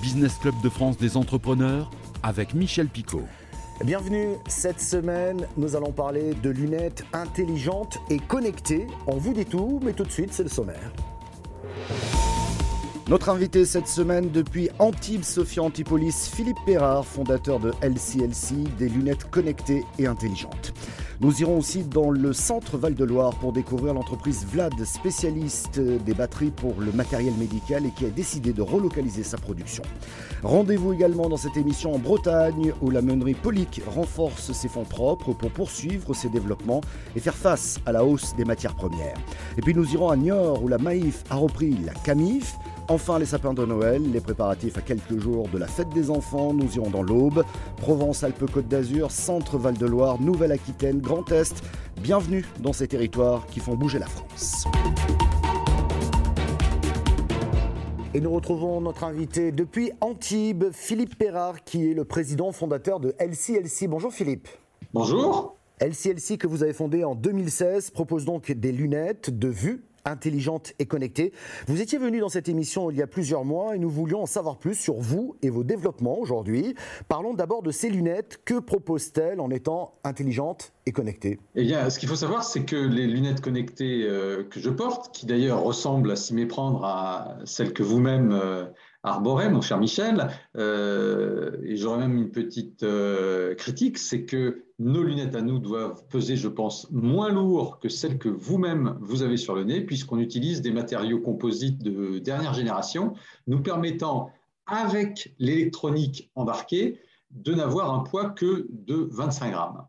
Business Club de France des entrepreneurs avec Michel Picot. Bienvenue, cette semaine nous allons parler de lunettes intelligentes et connectées. On vous dit tout, mais tout de suite c'est le sommaire. Notre invité cette semaine depuis Antibes Sophia Antipolis, Philippe Perrard, fondateur de LCLC, des lunettes connectées et intelligentes. Nous irons aussi dans le centre Val-de-Loire pour découvrir l'entreprise Vlad, spécialiste des batteries pour le matériel médical et qui a décidé de relocaliser sa production. Rendez-vous également dans cette émission en Bretagne où la meunerie Polic renforce ses fonds propres pour poursuivre ses développements et faire face à la hausse des matières premières. Et puis nous irons à Niort où la Maïf a repris la Camif Enfin, les sapins de Noël, les préparatifs à quelques jours de la fête des enfants, nous irons dans l'Aube, Provence, Alpes, Côte d'Azur, Centre, Val-de-Loire, Nouvelle-Aquitaine, Grand Est. Bienvenue dans ces territoires qui font bouger la France. Et nous retrouvons notre invité depuis Antibes, Philippe Perrard, qui est le président fondateur de LCLC. Bonjour Philippe. Bonjour. LCLC que vous avez fondé en 2016 propose donc des lunettes de vue intelligente et connectée. Vous étiez venu dans cette émission il y a plusieurs mois et nous voulions en savoir plus sur vous et vos développements aujourd'hui. Parlons d'abord de ces lunettes. Que proposent-elles en étant intelligentes et connectées Eh bien, ce qu'il faut savoir, c'est que les lunettes connectées euh, que je porte, qui d'ailleurs ressemblent à s'y méprendre à celles que vous-même euh, arborez, mon cher Michel, euh, et j'aurais même une petite critique, c'est que nos lunettes à nous doivent peser, je pense, moins lourd que celles que vous-même vous avez sur le nez, puisqu'on utilise des matériaux composites de dernière génération, nous permettant, avec l'électronique embarquée, de n'avoir un poids que de 25 grammes.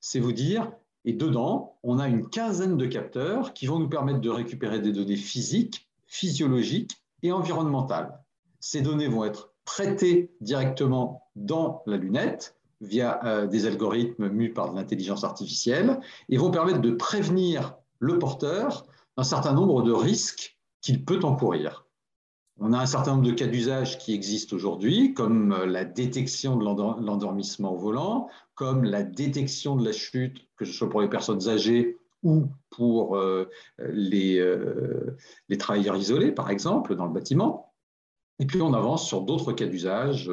C'est vous dire, et dedans, on a une quinzaine de capteurs qui vont nous permettre de récupérer des données physiques, physiologiques et environnementales. Ces données vont être traitées directement dans la lunette via euh, des algorithmes mus par de l'intelligence artificielle et vont permettre de prévenir le porteur d'un certain nombre de risques qu'il peut encourir. On a un certain nombre de cas d'usage qui existent aujourd'hui, comme euh, la détection de l'endormissement au volant, comme la détection de la chute, que ce soit pour les personnes âgées ou pour euh, les, les, travailleurs isolés, par exemple, dans le bâtiment. Et puis on avance sur d'autres cas d'usage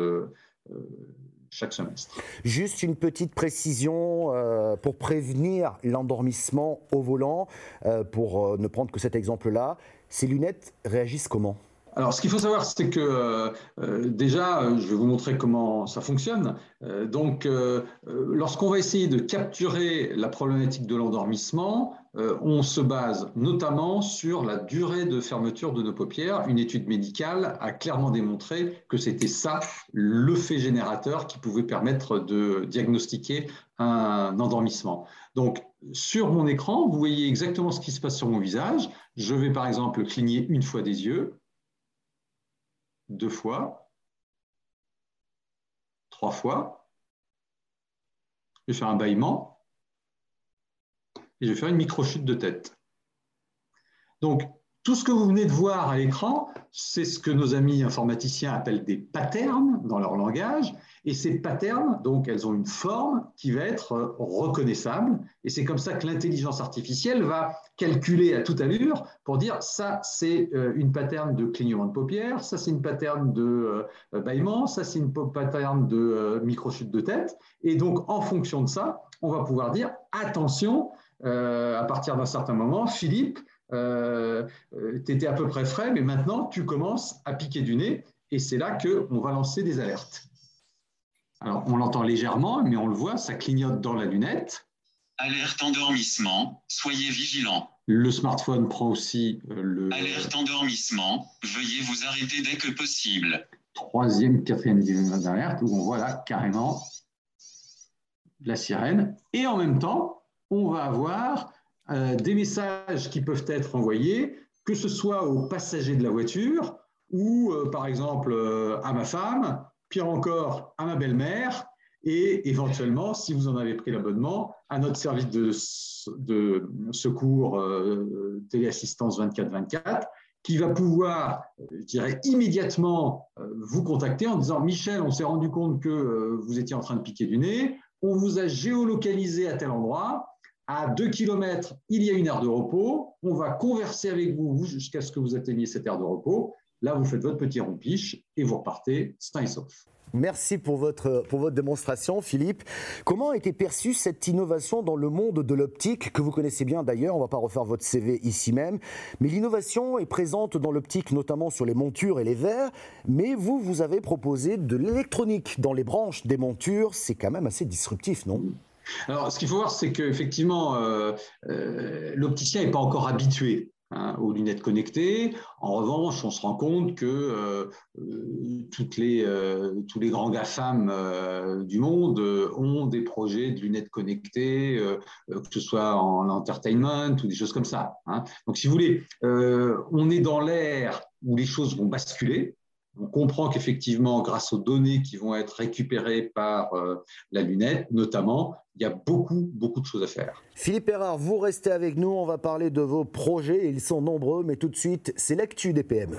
chaque semestre. Juste une petite précision euh, pour prévenir l'endormissement au volant, euh, pour euh, ne prendre que cet exemple-là. Ces lunettes réagissent comment? Alors, ce qu'il faut savoir, c'est que déjà, je vais vous montrer comment ça fonctionne. donc, lorsqu'on va essayer de capturer la problématique de l'endormissement, euh, on se base notamment sur la durée de fermeture de nos paupières. Une étude médicale a clairement démontré que c'était ça le fait générateur qui pouvait permettre de diagnostiquer un endormissement. Donc, sur mon écran, vous voyez exactement ce qui se passe sur mon visage. Je vais par exemple cligner une fois des yeux, deux fois, trois fois. Je vais faire un bâillement et je vais faire une micro-chute de tête. Donc, tout ce que vous venez de voir à l'écran, c'est ce que nos amis informaticiens appellent des patterns dans leur langage. Et ces patterns, donc, elles ont une forme qui va être reconnaissable. Et c'est comme ça que l'intelligence artificielle va calculer à toute allure pour dire ça, c'est euh, une pattern de clignement de paupières, ça, c'est une pattern de euh, bâillement, ça, c'est une pattern de euh, micro-chute de tête. Et donc, en fonction de ça, on va pouvoir dire attention, euh, à partir d'un certain moment, Philippe, euh, euh, tu étais à peu près frais, mais maintenant tu commences à piquer du nez et c'est là qu'on va lancer des alertes. Alors on l'entend légèrement, mais on le voit, ça clignote dans la lunette. Alerte endormissement, soyez vigilant. Le smartphone prend aussi le. Alerte endormissement, veuillez vous arrêter dès que possible. Troisième, quatrième division d'alerte, où on voit là carrément la sirène. Et en même temps, on va avoir euh, des messages qui peuvent être envoyés, que ce soit aux passagers de la voiture ou, euh, par exemple, euh, à ma femme, pire encore, à ma belle-mère, et éventuellement, si vous en avez pris l'abonnement, à notre service de, secours téléassistance 24-24, qui va pouvoir, je dirais, immédiatement vous contacter en disant Michel, on s'est rendu compte que vous étiez en train de piquer du nez, on vous a géolocalisé à tel endroit, à 2 km, il y a une aire de repos. On va converser avec vous jusqu'à ce que vous atteigniez cette aire de repos. Là, vous faites votre petit rompiche et vous repartez sain et. Merci pour votre, pour votre démonstration, Philippe. Comment a été perçue cette innovation dans le monde de l'optique, que vous connaissez bien d'ailleurs, on ne va pas refaire votre CV ici même, mais l'innovation est présente dans l'optique, notamment sur les montures et les verres, mais vous, vous avez proposé de l'électronique dans les branches des montures, c'est quand même assez disruptif, non? Alors, ce qu'il faut voir, c'est qu'effectivement, euh, euh, l'opticien n'est pas encore habitué Hein, aux lunettes connectées. En revanche, on se rend compte que euh, euh, euh, tous les grands GAFAM du monde ont des projets de lunettes connectées, que ce soit en entertainment ou des choses comme ça. Hein. Donc, si vous voulez, on est dans l'ère où les choses vont basculer on comprend qu'effectivement, grâce aux données qui vont être récupérées par euh, la lunette, notamment, il y a beaucoup, beaucoup de choses à faire. Philippe Erard, vous restez avec nous. On va parler de vos projets. Ils sont nombreux, mais tout de suite, c'est l'actu des PME.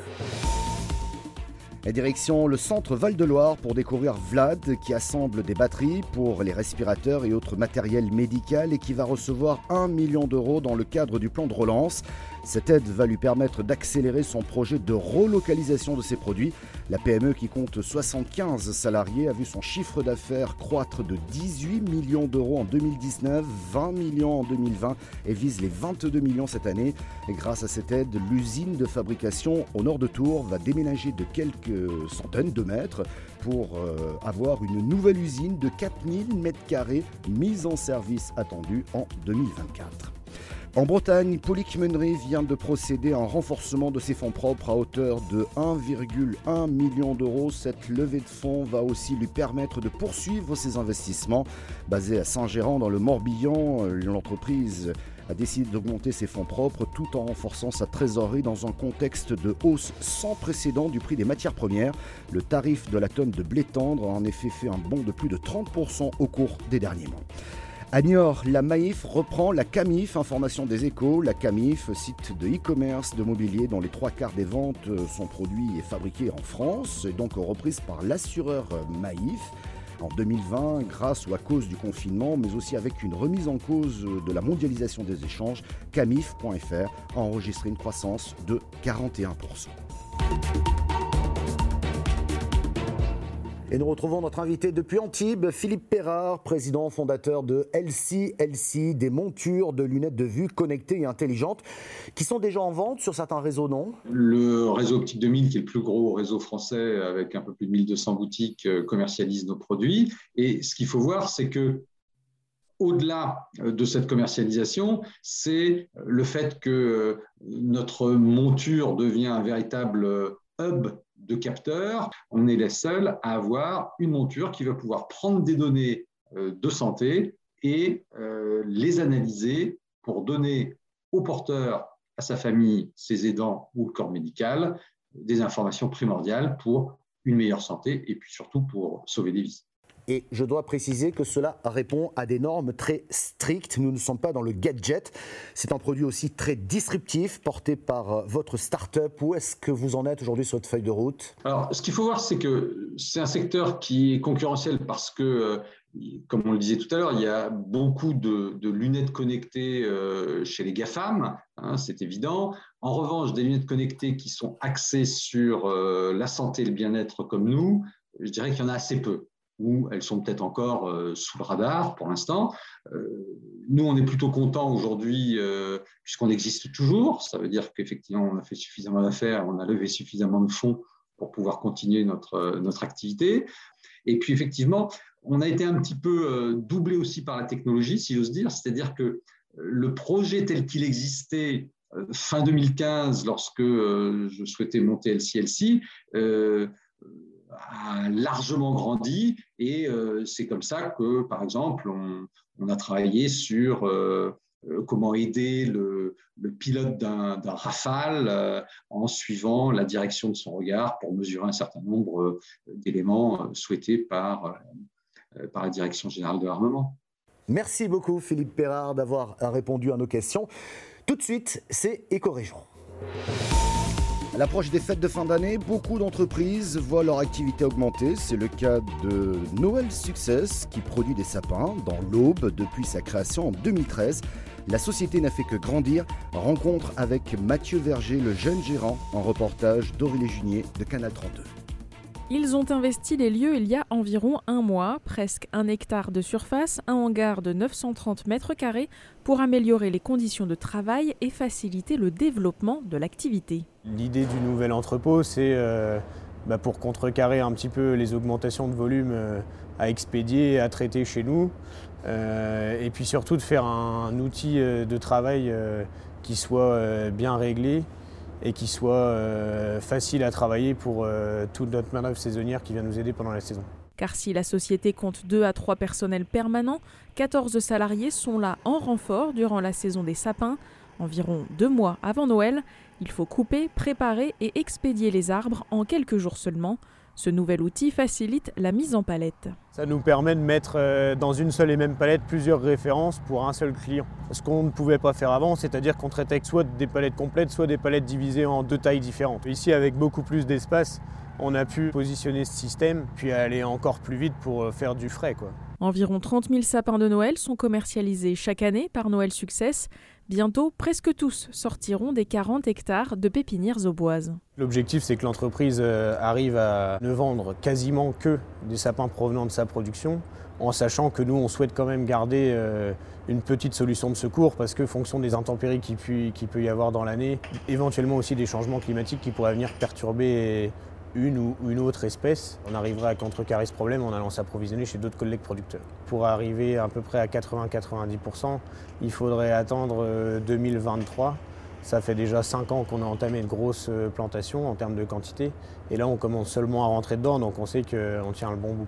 Direction le centre Val-de-Loire pour découvrir Vlad qui assemble des batteries pour les respirateurs et autres matériels médical et qui va recevoir 1 million d'euros dans le cadre du plan de relance. Cette aide va lui permettre d'accélérer son projet de relocalisation de ses produits. La PME qui compte 75 salariés a vu son chiffre d'affaires croître de 18 millions d'euros en 2019, 20 millions en 2020 et vise les 22 millions cette année. Et grâce à cette aide, l'usine de fabrication au nord de Tours va déménager de centaines de mètres pour euh, avoir une nouvelle usine de 4000 m2 mise en service attendue en 2024. En Bretagne, Polyc-Meunery vient de procéder à un renforcement de ses fonds propres à hauteur de 1,1 million d'euros. Cette levée de fonds va aussi lui permettre de poursuivre ses investissements. Basée à Saint-Gérand dans le Morbihan, l'entreprise a décidé d'augmenter ses fonds propres tout en renforçant sa trésorerie dans un contexte de hausse sans précédent du prix des matières premières. Le tarif de la tonne de blé tendre a en effet fait un bond de plus de 30% au cours des derniers mois. À Niort, la Maïf reprend la Camif, information des échos. La Camif, site de e-commerce de mobilier dont les trois quarts des ventes sont produits et fabriqués en France, et donc reprise par l'assureur Maïf. En 2020, grâce ou à cause du confinement, mais aussi avec une remise en cause de la mondialisation des échanges, camif.fr a enregistré une croissance de 41%. Et nous retrouvons notre invité depuis Antibes, Philippe Perrard, président fondateur de LC LC, des montures de lunettes de vue connectées et intelligentes, qui sont déjà en vente sur certains réseaux, non? Le réseau Optique 2000, qui est le plus gros réseau français avec un peu plus de 1200 boutiques, euh, commercialise nos produits. Et ce qu'il faut voir, c'est que au-delà euh, de cette commercialisation, c'est le fait que euh, notre monture devient un véritable hub de capteurs, on est les seuls à avoir une monture qui va pouvoir prendre des données euh, de santé et euh, les analyser pour donner au porteur, à sa famille, ses aidants ou le corps médical des informations primordiales pour une meilleure santé et puis surtout pour sauver des vies. Et je dois préciser que cela répond à des normes très strictes. Nous ne sommes pas dans le gadget. C'est un produit aussi très disruptif porté par euh, votre start-up. Où est-ce que vous en êtes aujourd'hui sur votre feuille de route? Alors, ce qu'il faut voir, c'est que c'est un secteur qui est concurrentiel parce que euh, comme on le disait tout à l'heure, il y a beaucoup de, lunettes connectées euh, chez les GAFAM, hein, c'est évident. En revanche, des lunettes connectées qui sont axées sur la santé et le bien-être comme nous, je dirais qu'il y en a assez peu où elles sont peut-être encore euh, sous le radar pour l'instant. Euh, nous, on est plutôt content aujourd'hui euh, puisqu'on existe toujours. Ça veut dire qu'effectivement, on a fait suffisamment d'affaires, on a levé suffisamment de fonds pour pouvoir continuer notre, notre activité. Et puis, effectivement, on a été un petit peu doublé aussi par la technologie, si j'ose dire. C'est-à-dire que le projet tel qu'il existait fin 2015, lorsque je souhaitais monter LCLC, a largement grandi et euh, c'est comme ça que, par exemple, on, a travaillé sur euh, euh, comment aider le, pilote d'un rafale en suivant la direction de son regard pour mesurer un certain nombre d'éléments souhaités par, par la Direction générale de l'armement. Merci beaucoup Philippe Perrard d'avoir répondu à nos questions. Tout de suite, c'est Éco-Région. L'approche des fêtes de fin d'année, beaucoup d'entreprises voient leur activité augmenter. C'est le cas de Noël Success qui produit des sapins dans l'Aube depuis sa création en 2013. La société n'a fait que grandir. Rencontre avec Mathieu Verger, le jeune gérant, en reportage d'Aurélie Junier de Canal 32. Ils ont investi les lieux il y a environ un mois, presque un hectare de surface, un hangar de 930 mètres carrés pour améliorer les conditions de travail et faciliter le développement de l'activité. L'idée du nouvel entrepôt, c'est euh, bah, pour contrecarrer un petit peu les augmentations de volume euh, à expédier, à traiter chez nous, euh, et puis surtout de faire un outil de travail qui soit bien réglé, et qui soit euh, facile à travailler pour euh, toute notre main-d'œuvre saisonnière qui vient nous aider pendant la saison. Car si la société compte 2 à 3 personnels permanents, 14 salariés sont là en renfort durant la saison des sapins. Environ deux mois avant Noël, il faut couper, préparer et expédier les arbres en quelques jours seulement. Ce nouvel outil facilite la mise en palette. Ça nous permet de mettre euh, dans une seule et même palette plusieurs références pour un seul client. Ce qu'on ne pouvait pas faire avant, c'est-à-dire qu'on traitait soit des palettes complètes, soit des palettes divisées en deux tailles différentes. Ici, avec beaucoup plus d'espace, on a pu positionner ce système, puis aller encore plus vite pour euh, faire du frais. Environ 30 000 sapins de Noël sont commercialisés chaque année par Noël Success. Bientôt, presque tous sortiront des 40 hectares de pépinières aux boises. L'objectif, c'est que l'entreprise euh, arrive à ne vendre quasiment que des sapins provenant de sa production, en sachant que nous, on souhaite quand même garder euh, une petite solution de secours, parce que fonction des intempéries qui peut y avoir dans l'année, éventuellement aussi des changements climatiques qui pourraient venir perturber une ou une autre espèce, on arriverait à contrecarrer ce problème en allant s'approvisionner chez d'autres collègues producteurs. Pour arriver à peu près à 80-90%, il faudrait attendre 2023. Euh, Ça fait déjà 5 ans qu'on a entamé une grosse euh, plantation en termes de quantité. Et là, on commence seulement à rentrer dedans, donc on sait qu'on tient le bon bout.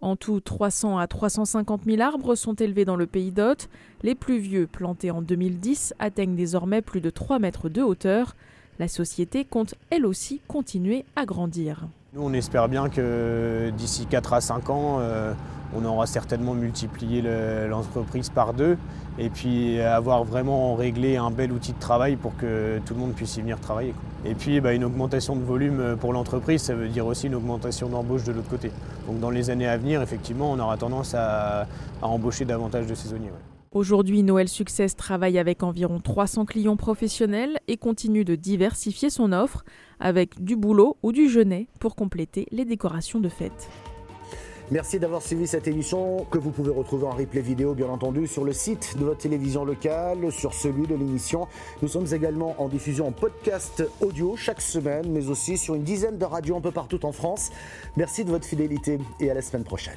En tout, 300 à 350 000 arbres sont élevés dans le pays d'Hôte. Les plus vieux, plantés en 2010, atteignent désormais plus de 3 mètres de hauteur. La société compte elle aussi continuer à grandir. Nous, on espère bien que d'ici 4 à 5 ans, euh, on aura certainement multiplié l'entreprise par deux et puis avoir vraiment réglé un bel outil de travail pour que tout le monde puisse y venir travailler. Et puis bah, une augmentation de volume pour l'entreprise, ça veut dire aussi une augmentation d'embauche de l'autre côté. Donc dans les années à venir, effectivement, on aura tendance à, embaucher davantage de saisonniers. Aujourd'hui, Noël Success travaille avec environ 300 clients professionnels et continue de diversifier son offre avec du boulot ou du jeûnet pour compléter les décorations de fête. Merci d'avoir suivi cette émission que vous pouvez retrouver en replay vidéo bien entendu sur le site de votre télévision locale, sur celui de l'émission. Nous sommes également en diffusion en podcast audio chaque semaine mais aussi sur une dizaine de radios un peu partout en France. Merci de votre fidélité et à la semaine prochaine.